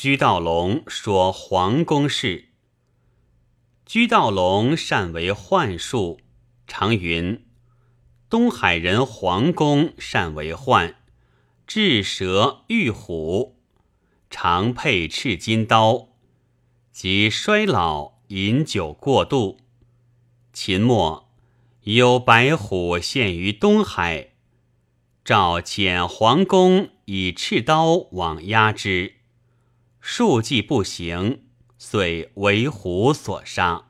居道龙说黄公事。居道龙善为幻术，常云：东海人黄公善为幻，治蛇御虎，常佩赤金刀，及衰老饮酒过度。秦末有白虎现于东海，召遣黄公以赤刀往压之。数计不行，遂为虎所杀。